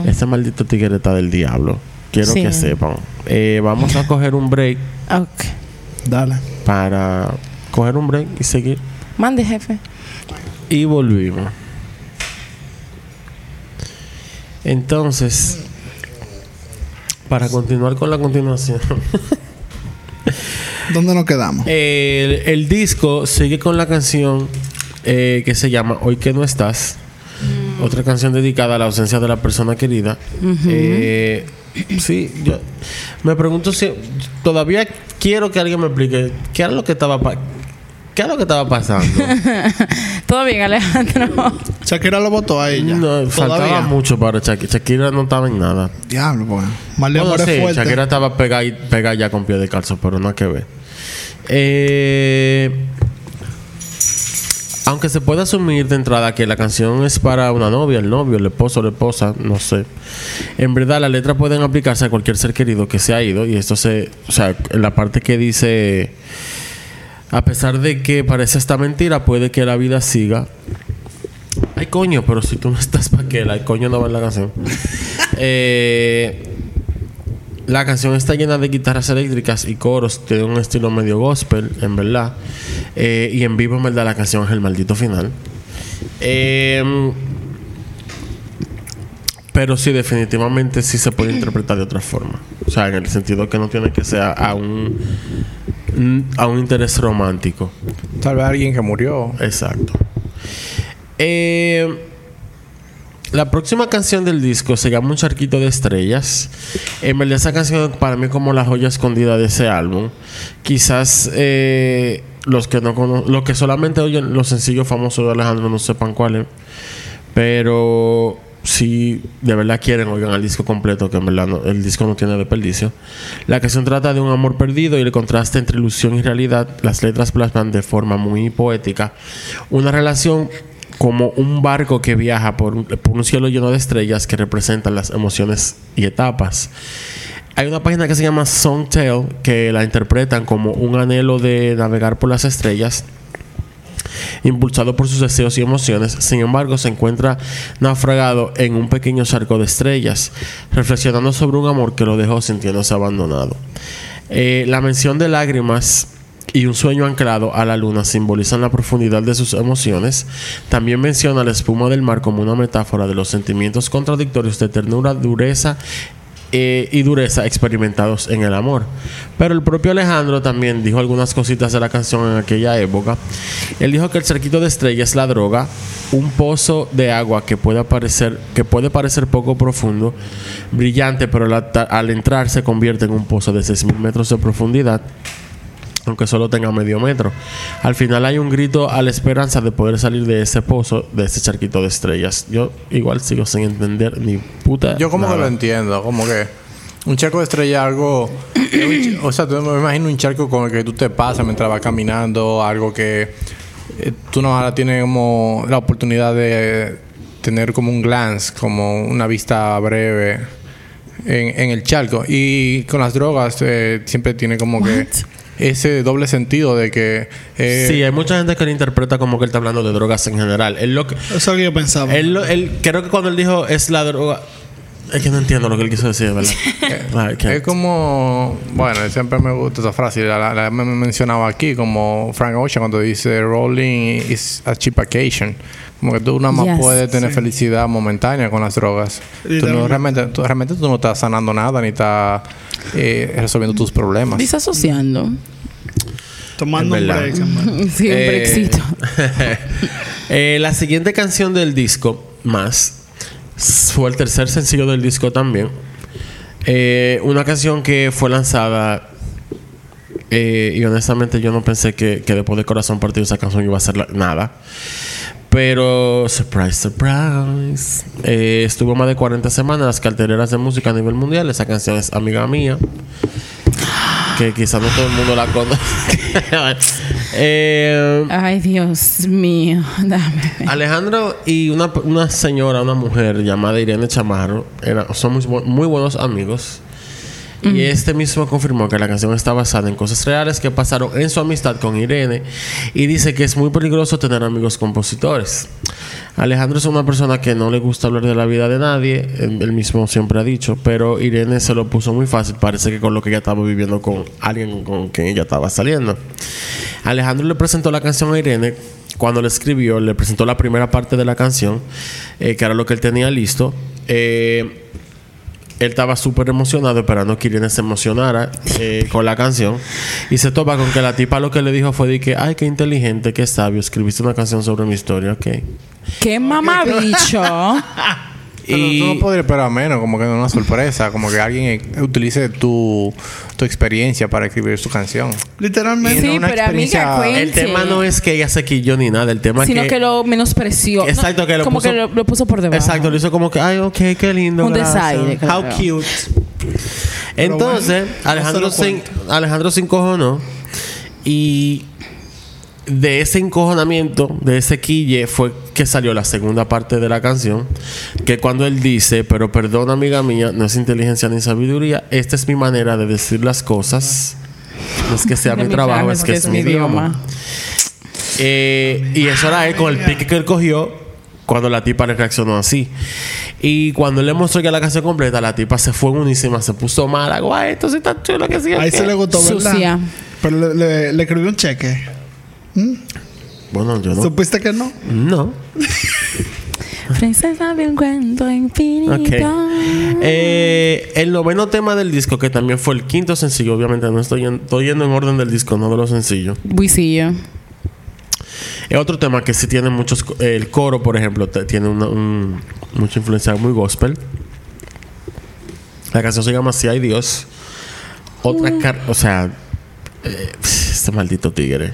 Este maldito tigre está del diablo. Quiero Sí. que sepan. Eh, vamos a coger un break Ok. Dale. para coger un break y seguir. Mande, jefe. Y volvimos. Entonces, para continuar con la continuación, ¿Dónde nos quedamos? el, el disco sigue con la canción eh, que se llama Hoy que no estás. Otra canción dedicada a la ausencia de la persona querida. Eh, sí, yo me pregunto si todavía quiero que alguien me explique qué era lo que estaba qué era lo que estaba pasando. Todo bien, Alejandro. Shakira lo votó a ella. No, faltaba Todavía. mucho para Shakira. Shakira no estaba en nada. Diablo, pues. Marlene Bueno, es sí, fuerte. Shakira estaba pegada, pegada ya con pie de calzo, pero nada que ver. Eh, aunque se puede asumir de entrada que la canción es para una novia, el novio, el esposo, la esposa, no sé. En verdad, las letras pueden aplicarse a cualquier ser querido que se ha ido. Y esto se. O sea, en la parte que dice. A pesar de que parece esta mentira, puede que la vida siga. Ay, coño, pero si tú no estás para que la coño no va en la canción. Eh, la canción está llena de guitarras eléctricas y coros, tiene un estilo medio gospel, en verdad. Eh, y en vivo, en verdad, la canción es el maldito final. Eh, pero sí, definitivamente sí se puede interpretar de otra forma. O sea, en el sentido que no tiene que ser a un, a un interés romántico. Tal vez alguien que murió. Exacto. Eh, la próxima canción del disco se llama Un charquito de estrellas. En verdad esa canción para mí es como la joya escondida de ese álbum. Quizás eh, los que no cono- los que solamente oyen los sencillos famosos de Alejandro no sepan cuáles. Pero si de verdad quieren oigan el disco completo, que en verdad el disco no tiene desperdicio. La canción trata de un amor perdido y el contraste entre ilusión y realidad. Las letras plasman de forma muy poética una relación como un barco que viaja por un, por un cielo lleno de estrellas que representan las emociones y etapas. Hay una página que se llama Songtale que la interpretan como un anhelo de navegar por las estrellas. Impulsado por sus deseos y emociones, sin embargo se encuentra naufragado en un pequeño charco de estrellas, reflexionando sobre un amor que lo dejó sintiéndose abandonado. Eh, la mención de lágrimas y un sueño anclado a la luna simbolizan la profundidad de sus emociones. También menciona la espuma del mar como una metáfora de los sentimientos contradictorios de ternura, dureza eh, y dureza experimentados en el amor. Pero el propio Alejandro también dijo algunas cositas de la canción en aquella época. Él dijo que el cerquito de estrella es la droga, un pozo de agua que puede parecer, que puede parecer poco profundo, brillante, pero al entrar se convierte en un pozo de 6.000 metros de profundidad aunque solo tenga medio metro. Al final hay un grito a la esperanza de poder salir de ese pozo, de ese charquito de estrellas. Yo igual sigo sin entender ni puta. Yo como nada. que lo entiendo, como que un charco de estrella algo, o sea, tú me imagino un charco con el que tú te pasas mientras vas caminando, algo que eh, tú no ahora tienes como la oportunidad de tener como un glance, como una vista breve en, en el charco. Y con las drogas eh, siempre tiene como que ese doble sentido de que eh, Sí, hay mucha gente que lo interpreta como que él está hablando de drogas en general. Él lo que- Eso es lo que yo pensaba. él, lo- él- creo que cuando él dijo es la droga. Es que no entiendo lo que él quiso decir, ¿verdad? Es como, bueno, siempre me gusta esa frase, la, la, la he mencionado aquí, como Frank Ocean cuando dice rolling is a cheap occasion. Como que tú nada más Yes. puedes tener felicidad momentánea con las drogas. Tú no, realmente, tú, realmente tú no estás sanando nada ni estás eh, resolviendo tus problemas. Disasociando. Tomando un break, un Eh, brexito. Eh, la siguiente canción del disco, Más, fue el tercer sencillo del disco también. Eh, una canción que fue lanzada eh, y honestamente yo no pensé que, que después de Corazón Partido esa canción iba a ser nada. Pero, surprise, surprise. Eh, estuvo más de 40 semanas en las carteleras de música a nivel mundial. Esa canción es amiga mía. Que quizás no todo el mundo la conoce. eh, Ay, Dios mío. Dame. Alejandro y una, una señora, una mujer llamada Irene Chamarro, era- son muy, muy buenos amigos. Y este mismo confirmó que la canción está basada en cosas reales que pasaron en su amistad con Irene y dice que es muy peligroso tener amigos compositores. Alejandro es una persona que no le gusta hablar de la vida de nadie, él él mismo siempre ha dicho, pero Irene se lo puso muy fácil, parece que con lo que ella estaba viviendo con alguien con quien ella estaba saliendo. Alejandro le presentó la canción a Irene cuando le escribió, le presentó la primera parte de la canción, eh, que era lo que él tenía listo. Eh, él estaba súper emocionado esperando que Irene se emocionara eh, con la canción y se topa con que la tipa lo que le dijo fue de que ay qué inteligente qué sabio escribiste una canción sobre mi historia ok ¡Qué mamabicho! Pero tú y no podrías esperar menos, como que una sorpresa, como que alguien utilice tu, tu experiencia para escribir su canción. Literalmente. Sí, una pero amiga, experiencia- cuente. el tema no es que ella se quilló ni nada el tema Sino que, que lo menospreció. Exacto, No, que lo Como puso- que lo, lo puso por debajo. Exacto, lo hizo como que, ay, ok, qué lindo. Un desaire, claro. How cute. Entonces, bueno, Alejandro, no se, Alejandro se encojonó y de ese encojonamiento, de ese quille, fue que salió la segunda parte de la canción, que cuando él dice, pero perdona amiga mía, no es inteligencia ni sabiduría, esta es mi manera de decir las cosas. No es que sea mi trabajo, es que es mi idioma. Eh, y eso era él con el pique que él cogió cuando la tipa le reaccionó así. Y cuando él le mostró ya la canción completa, la tipa se fue unísima, se puso mala. Guay, esto sí está chulo que sí. Ahí se le gustó, ¿verdad? Sucia. Pero le, le, le escribió un cheque. Bueno, yo no. ¿Supiste que no? No. Princesa de un cuento infinito. Eh, el noveno tema del disco, que también fue el quinto sencillo, obviamente no estoy, en- estoy yendo en orden del disco, no de los sencillos. Buisillo. Es otro tema que sí tiene muchos. El coro, por ejemplo, tiene una, un- mucha influencia muy gospel. La canción se llama Si hay Dios. Otra. car- o sea. eh, este maldito tigre.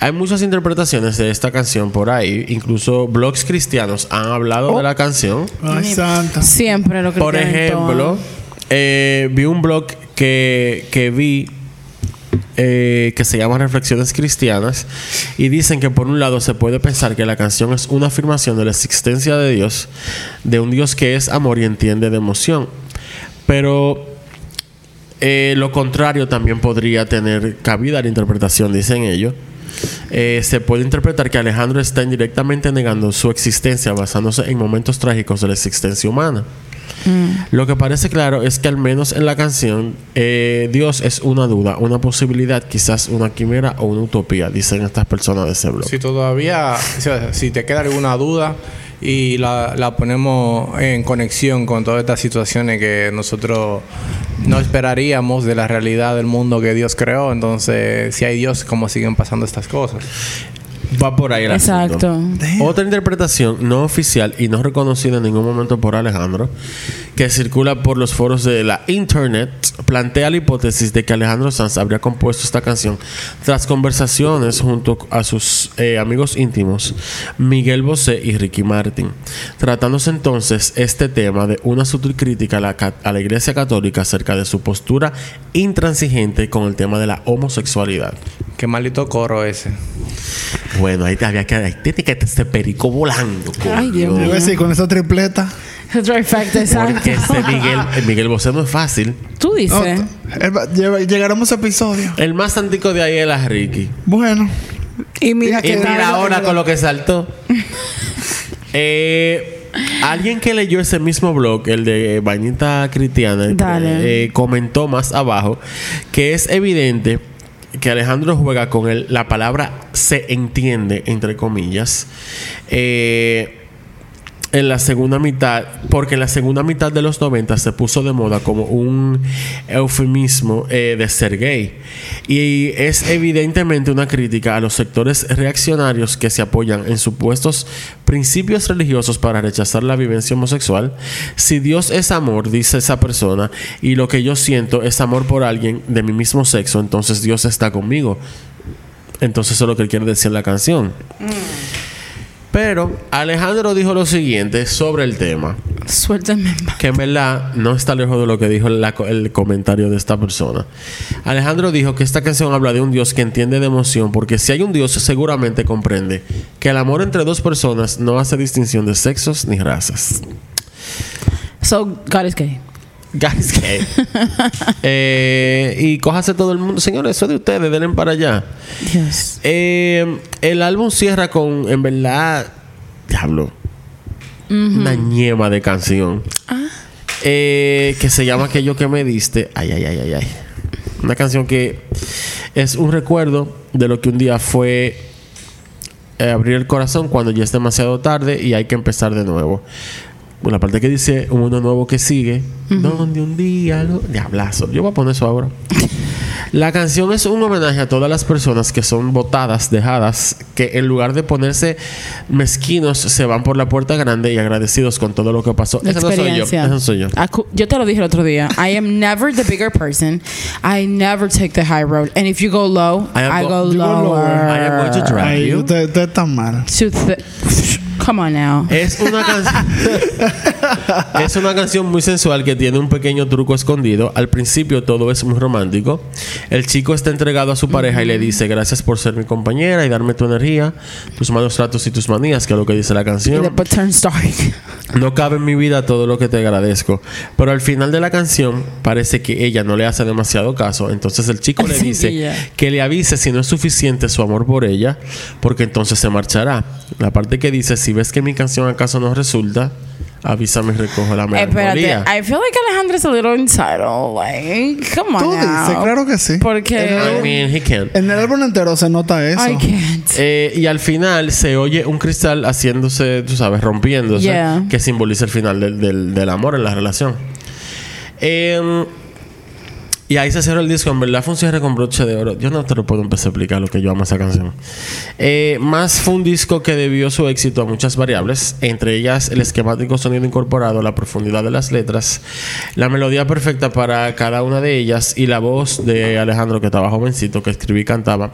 Hay muchas interpretaciones de esta canción por ahí. Incluso blogs cristianos han hablado de la canción. Ay, santa. Siempre lo que Por ejemplo, eh, vi un blog que, que vi eh, que se llama Reflexiones Cristianas y dicen que por un lado se puede pensar que la canción es una afirmación de la existencia de Dios, de un Dios que es amor y entiende de emoción, pero eh, lo contrario también podría tener cabida a la interpretación, dicen ellos, eh, se puede interpretar que Alejandro está indirectamente negando su existencia basándose en momentos trágicos de la existencia humana. Lo que parece claro es que al menos en la canción eh, Dios es una duda, una posibilidad, quizás una quimera o una utopía, dicen estas personas de ese blog. Si todavía, si te queda alguna duda y la, la ponemos en conexión con todas estas situaciones que nosotros no esperaríamos de la realidad del mundo que Dios creó, entonces si hay Dios, ¿cómo siguen pasando estas cosas? Va por ahí el Exacto. asunto. Otra interpretación no oficial y no reconocida en ningún momento por Alejandro, que circula por los foros de la internet, plantea la hipótesis de que Alejandro Sanz habría compuesto esta canción tras conversaciones junto a sus eh, amigos íntimos Miguel Bosé y Ricky Martin, tratándose entonces este tema de una sutil crítica a la, ca- a la Iglesia Católica acerca de su postura intransigente con el tema de la homosexualidad. Qué maldito coro ese. Bueno, ahí te había que ahí te que este perico volando. Ay, Dios coño. Yo iba a decir, con esa tripleta. Trifecta, exacto. Porque este Miguel, el Miguel Bosé no es fácil. Tú dices. llegaremos a ese episodio. El más antico de ahí es la Ricky. Bueno. y mira Y que mira ahora con lo que saltó. Eh, alguien que leyó ese mismo blog, el de Bañita Cristiana, eh, comentó más abajo que es evidente que Alejandro juega con él la palabra se entiende, entre comillas. eh, en la segunda mitad, porque en la segunda mitad de los 90 se puso de moda como un eufemismo eh, de ser gay. Y es evidentemente una crítica a los sectores reaccionarios que se apoyan en supuestos principios religiosos para rechazar la vivencia homosexual. Si Dios es amor, dice esa persona, y lo que yo siento es amor por alguien de mi mismo sexo, entonces Dios está conmigo. Entonces eso es lo que quiere decir la canción. Pero Alejandro dijo lo siguiente sobre el tema, Suéltame. que en verdad no está lejos de lo que dijo la- el comentario de esta persona. Alejandro dijo que esta canción habla de un Dios que entiende de emoción, porque si hay un Dios seguramente comprende que el amor entre dos personas no hace distinción de sexos ni razas. So, God is gay. Guys, ¿qué? Eh, y cójase todo el mundo. Señores, eso es de ustedes, denle para allá. Dios. Eh, el álbum cierra con, en verdad, diablo, una ñema de canción. Eh, que se llama Aquello que me diste. Ay, ay, ay, ay, ay. Una canción que es un recuerdo de lo que un día fue eh, abrir el corazón cuando ya es demasiado tarde y hay que empezar de nuevo. La parte que dice un mundo nuevo que sigue, donde un día lo... Diablazo. Yo voy a poner eso ahora. La canción es un homenaje a todas las personas que son votadas, dejadas, que en lugar de ponerse mezquinos se van por la puerta grande y agradecidos con todo lo que pasó. Ese no soy yo. experiencia. Ese no soy yo. Acu- Yo te lo dije el otro día. I am never the bigger person. I never take the high road. And if you go low, I I, go- go lower. lower. I am going to drive. Ay, you? usted está mal. Come on now. Es una canción. es una canción muy sensual que tiene un pequeño truco escondido. Al principio todo es muy romántico. El chico está entregado a su pareja y le dice: Gracias por ser mi compañera y darme tu energía, tus malos tratos y tus manías, que es lo que dice la Y canción. después turns dark. No cabe en mi vida todo lo que te agradezco. Pero al final de la canción parece que ella no le hace demasiado caso. Entonces el chico le dice ya. que le avise si no es suficiente su amor por ella, porque entonces se marchará. La parte que dice, si ves que mi canción acaso no resulta, avísame y recojo la Espérate. melancolía. I feel like Alejandro is a little entitled. Like, come on Tú now. dices, claro que sí. Porque... I mean, he can. En el álbum entero se nota eso. I can't. Eh, y al final se oye un cristal haciéndose, tú sabes, rompiéndose, Yeah. que simboliza el final del, del- del amor en la relación. Em, y ahí se cerró el disco. En verdad fue un cierre con broche de oro. Yo no te lo puedo empezar a explicar lo que yo amo esa canción. Eh, más fue un disco que debió su éxito a muchas variables, entre ellas el esquemático sonido incorporado, la profundidad de las letras, la melodía perfecta para cada una de ellas y la voz de Alejandro, que estaba jovencito, que escribía y cantaba.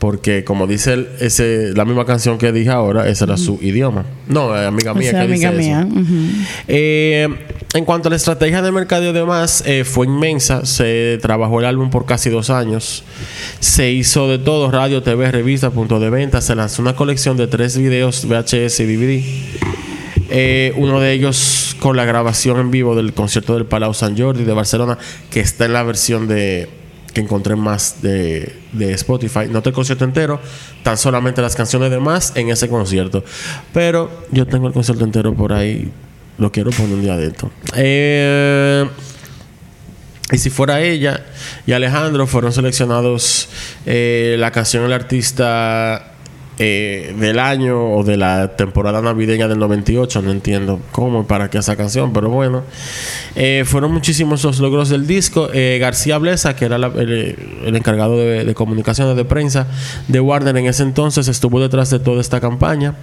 Porque, como dice él, ese, la misma canción que dije ahora, ese era su idioma. No, eh, amiga O mía, sea, que dice amiga eso. mía. ujú. Eh, en cuanto a la estrategia de mercadeo y demás, eh, fue inmensa. Se trabajó el álbum por casi dos años. Se hizo de todo: radio, TV, revista, punto de venta. Se lanzó una colección de tres videos VHS y DVD. Eh, uno de ellos con la grabación en vivo del concierto del Palau San Jordi de Barcelona, que está en la versión de que encontré más de, de Spotify. No el concierto entero, tan solamente las canciones de más en ese concierto. Pero yo tengo el concierto entero por ahí. Lo quiero poner un día de esto. Eh, y si fuera ella y Alejandro fueron seleccionados eh, la canción del artista eh, del año o de la temporada navideña del 98, no entiendo cómo y para qué esa canción, pero bueno. Eh, fueron muchísimos los logros del disco. Eh, García Blesa, que era el, encargado de, de comunicaciones de prensa de Warner en ese entonces, estuvo detrás de toda esta campaña.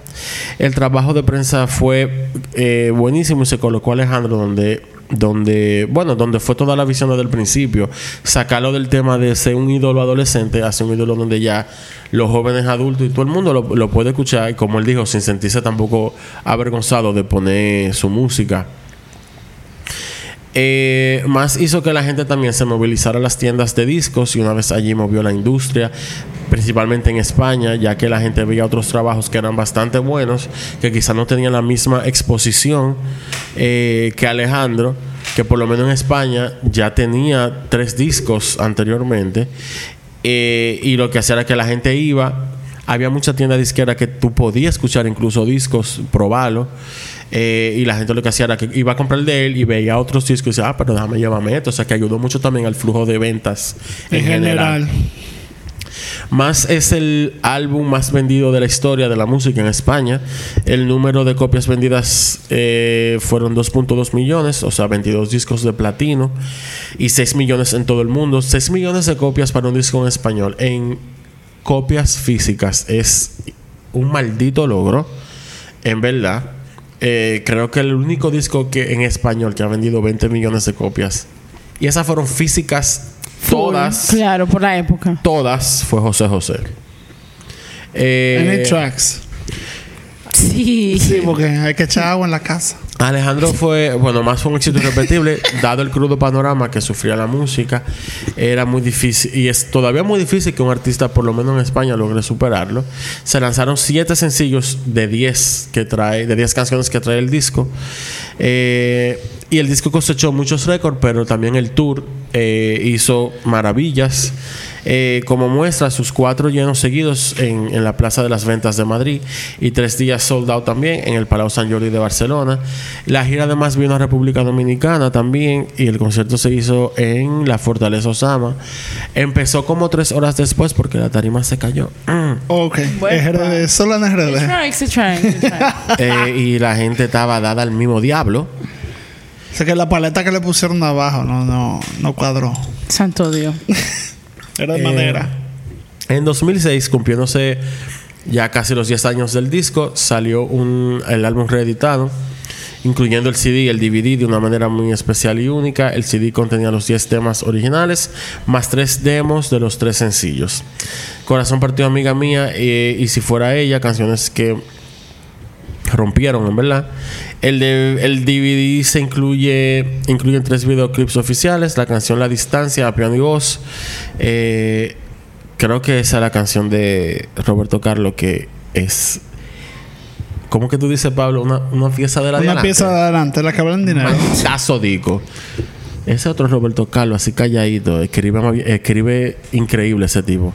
El trabajo de prensa fue eh, buenísimo y se colocó Alejandro donde donde, bueno, donde fue toda la visión desde el principio, sacarlo del tema de ser un ídolo adolescente hacia un ídolo donde ya los jóvenes adultos y todo el mundo lo, puede escuchar, y como él dijo, sin sentirse tampoco avergonzado de poner su música. Eh, más hizo que la gente también se movilizara a las tiendas de discos y una vez allí movió la industria, principalmente en España, ya que la gente veía otros trabajos que eran bastante buenos, que quizás no tenían la misma exposición eh, que Alejandro, que por lo menos en España ya tenía tres discos anteriormente, eh, y lo que hacía era que la gente iba, había mucha tienda disquera que tú podías escuchar incluso discos, probarlo. Eh, y la gente lo que hacía era que iba a comprar el de él y veía otros discos y decía, ah, pero déjame llevarme esto. O sea, que ayudó mucho también al flujo de ventas en, En general. general. Más es el álbum más vendido de la historia de la música en España. El número de copias vendidas eh, fueron 2.2 millones, o sea, 22 discos de platino y 6 millones en todo el mundo. 6 millones de copias para un disco en español. En copias físicas es un maldito logro, en verdad. Eh, creo que el único disco que en español que ha vendido 20 millones de copias. Y esas fueron físicas todas Claro, por la época. todas fue José José. Eh, Any tracks. Sí. Sí, porque hay que echar agua en la casa. Alejandro fue, bueno, más un éxito irrepetible, dado el crudo panorama que sufría la música. Era muy difícil, y es todavía muy difícil que un artista, por lo menos en España, logre superarlo. Se lanzaron siete sencillos de 10 que trae, de 10 canciones que trae el disco. Eh, y el disco cosechó muchos récords, pero también el tour eh, hizo maravillas. Eh, como muestra sus cuatro llenos seguidos en, en la Plaza de las Ventas de Madrid y tres días sold out también en el Palau San Jordi de Barcelona. La gira además vino a República Dominicana también y el concierto se hizo en la Fortaleza Osama. Empezó como tres horas después porque la tarima se cayó. Ok. Bueno, solo en. Eh, y la gente estaba dada al mismo diablo. O sea que la paleta que le pusieron abajo no, no, no cuadró. Santo Dios. Era de Eh, madera. En 2006, cumpliéndose ya casi los 10 años del disco, salió un, el álbum reeditado, incluyendo el CD y el DVD de una manera muy especial y única. El CD contenía los 10 temas originales, más tres demos de los tres sencillos. Corazón partido amiga mía eh, y si fuera ella, canciones que rompieron, en verdad. El, de, el DVD se incluye incluyen tres videoclips oficiales, la canción La Distancia, a piano y voz. Eh, creo que esa es la canción de Roberto Carlos que es ¿Cómo que tú dices, Pablo? Una, una pieza de la de Una adelante. pieza de adelante, la que habla en dinero. Digo. Ese otro Roberto Carlos, así calladito, escribe, escribe increíble ese tipo.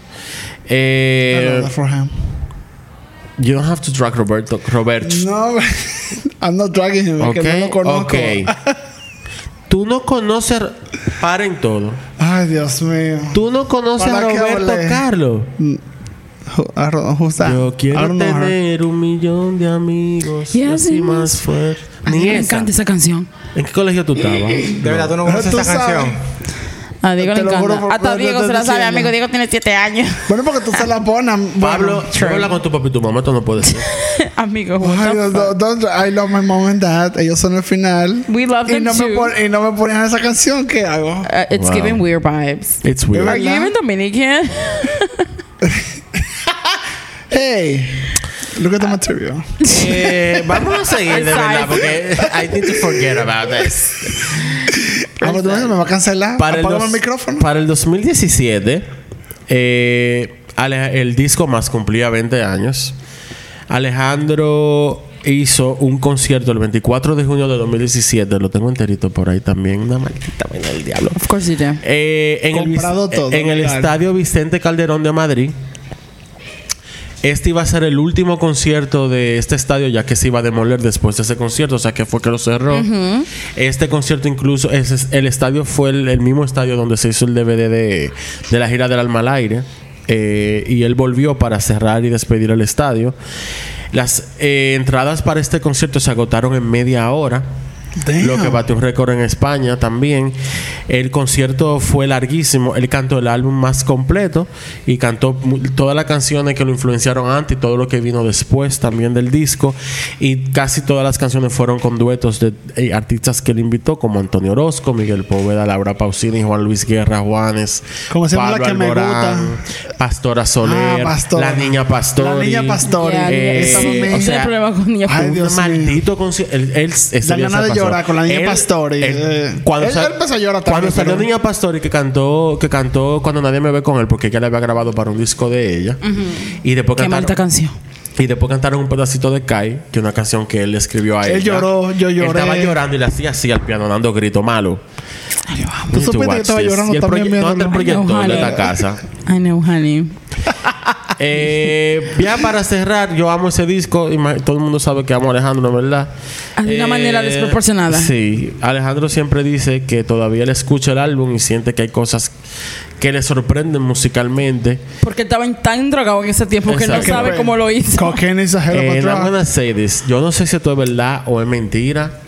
Eh, love that for him. You don't have to drag Roberto. Roberto. No, I'm not dragging him. Ok, Que no lo conozco. ok. Tú no conoces. Paren todo. Ay, Dios mío. Tú no conoces a ¿Para qué Roberto? Carlos. Yo quiero tener un millón de amigos. Y así más fuerte. A mí me esa. encanta esa canción. ¿En qué colegio tú estabas? De verdad, tú no conoces sabes. canción. A Diego Te le encanta. por- Hasta Diego se la sabe, amigo. Diego tiene siete años. Bueno, porque tú se la pones. Pablo, bueno. habla con tu papá y tu mamá, esto no puede ser. amigo, Ay, don't- don't- I love my mom and dad. Ellos son el final. We love y them no, me too. pon- y no me ponían esa canción. ¿Qué hago? Uh, it's Wow. giving weird vibes. It's weird. Are you even Dominican? Hey, look at the material. Eh, vamos a seguir de verdad porque I need to forget about this. Ah, pero tú me va a cancelar. Para el, dos- el micrófono. para el 2017, eh, el disco más cumplía 20 años. Alejandro hizo un concierto el 24 de junio de 2017. Lo tengo enterito por ahí también. Una maldita vaina del diablo. Of course you do. Eh, en el, todo, en el estadio Vicente Calderón de Madrid. Este iba a ser el último concierto de este estadio, ya que se iba a demoler después de ese concierto, o sea que fue que lo cerró. Este concierto, incluso, es- el estadio fue el, el mismo estadio donde se hizo el DVD de, de la gira del Alma al Aire. eh, y él volvió para cerrar y despedir el estadio. Las eh, entradas para este concierto se agotaron en media hora. Damn. Lo que batió un récord en España también. El concierto fue larguísimo. Él cantó el álbum más completo y cantó todas las canciones que lo influenciaron antes y todo lo que vino después también del disco. Y casi todas las canciones fueron con duetos de eh, artistas que él invitó, como Antonio Orozco, Miguel Poveda, Laura Pausini, Juan Luis Guerra, Juanes, ¿Cómo se llama la que me Alborán, Pastora Soler, Ah, Pastor. la niña Pastori. La niña Pastori. Eh, Eso sí, me- o sea, problema con niña Ay, Dios mío. maldito concierto. Él, él, ese Dan llorar con la niña Él- Pastori, él- eh. cuando Él- sal- él empezó a llorar Cuando también, salió pero- Niña Pastori que cantó, que cantó cuando nadie me ve con él, porque ella le había grabado para un disco de ella. Y después Qué cantaron, canción. y después cantaron un pedacito de Kai, que es una canción que él le escribió a Él ella. lloró, yo Él lloré. estaba llorando y le hacía así al piano, dando grito malo. ¿Tú Need to supiste que estaba this. llorando Y el también no, el proyector Ay, de esta casa. I know, honey. Eh, ya para cerrar, yo amo ese disco. y todo el mundo sabe que amo a Alejandro, ¿verdad? Eh, De una manera desproporcionada. Sí. Alejandro siempre dice que todavía le escucha el álbum y siente que hay cosas que le sorprenden musicalmente. Porque estaba tan drogado en ese tiempo que no Exacto. sabe cómo lo hizo. Cocaine is a hell of a Eh, drug. say this. Yo no sé si esto es verdad o es mentira.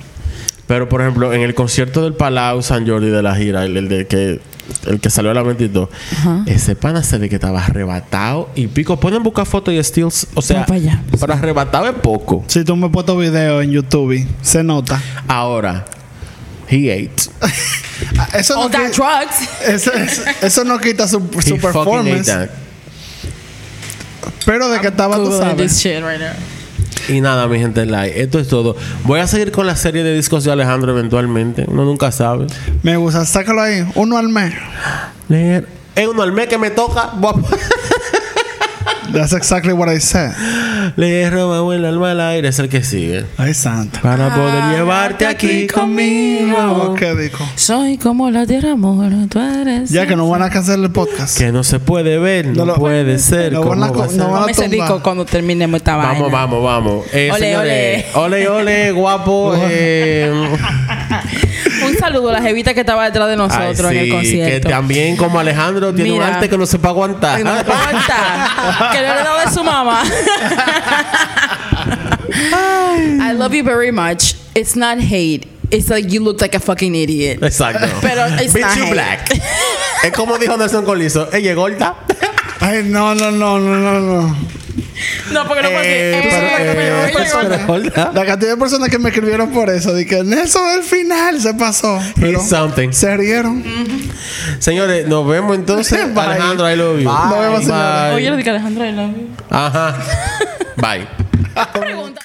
Pero, por ejemplo, en el concierto del Palau San Jordi de la gira, el, el de que el que salió a la 22, ese pana se ve que estaba arrebatado y pico. Pueden buscar fotos y steals. O sea, para allá. pero arrebatado es poco. Si tú me puesto video en YouTube, se nota. Ahora, he ate. Eso no, All that qui- drugs. eso, eso- eso no quita su, He su performance. Pero de que estaba, tú Googling sabes. this shit right now. Y nada, mi gente, like, esto es todo. Voy a seguir con la serie de discos de Alejandro eventualmente. Uno nunca sabe. Me gusta, sácalo ahí. Uno al mes. Leer. Es uno al mes que me toca. voy a- That's exactly what I said. Le roba el alma al aire. Es el que sigue. Ay, santa. Para poder llevarte aquí conmigo. ¿Qué dijo? Soy como la tierra, amor. Tú eres. Ya que no van a cancelar el podcast. Que no se puede ver, no, No lo- puede ser. no ¿cómo van a va a co- ser? no van a ese disco cuando terminemos esta Vamos, vaina. vamos, vamos. Eh, Ole, señores, ole, ole, guapo. eh, saludo a la jevita que estaba detrás de ay, nosotros en el concierto. Que también, como Alejandro, tiene un arte que no se puede aguantar. No puedo aguantar. que le de su mamá. I love you very much. It's not hate. It's like you look like a fucking idiot. Exacto. Pero it's Bitch, not you hate. black. es como dijo Nelson Colizo. Ella es gorda. Ay, no, no, no, no, no, no. No, porque no puedo Eh, eh, eh, gorda. La cantidad de personas que me escribieron por eso. De que Nelson al final se pasó. Pero something. se rieron. Señores, nos vemos entonces. Bye. Alejandro, I love you. Nos vemos, señores. Bye. Oye, lo dije Alejandro, I love you. Ajá. Bye. Pregunta.